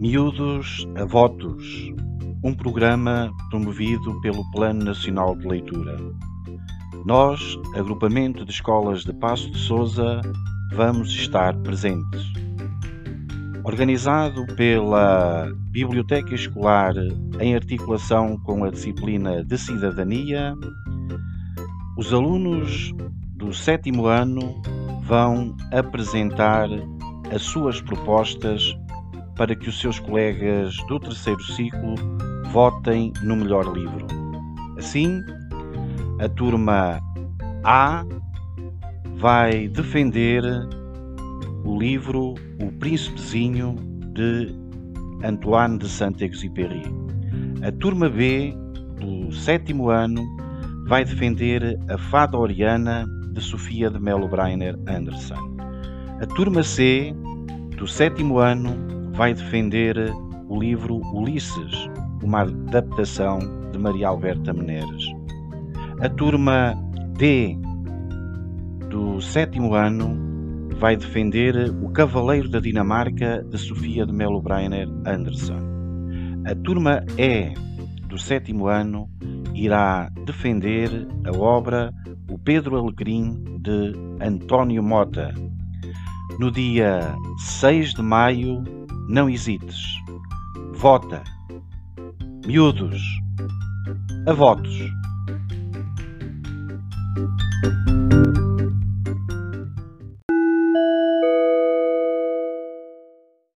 Miúdos a Votos, um programa promovido pelo Plano Nacional de Leitura. Nós, agrupamento de escolas de Passo de Souza, vamos estar presentes. Organizado pela Biblioteca Escolar em articulação com a disciplina de Cidadania, os alunos do sétimo ano vão apresentar as suas propostas para que os seus colegas do terceiro ciclo votem no melhor livro. Assim, a turma A vai defender o livro O Príncipezinho de Antoine de Saint-Exupéry. A turma B do sétimo ano vai defender a Fada Oriana de Sofia de Melo Breiner Anderson. A turma C do sétimo ano vai defender o livro Ulisses, uma adaptação de Maria Alberta Meneres. A turma D do sétimo ano vai defender O Cavaleiro da Dinamarca de Sofia de Melo Breiner Anderson. A turma E do sétimo ano irá defender a obra O Pedro Alegrim de António Mota. No dia 6 de maio não hesites. Vota. Miúdos. A votos.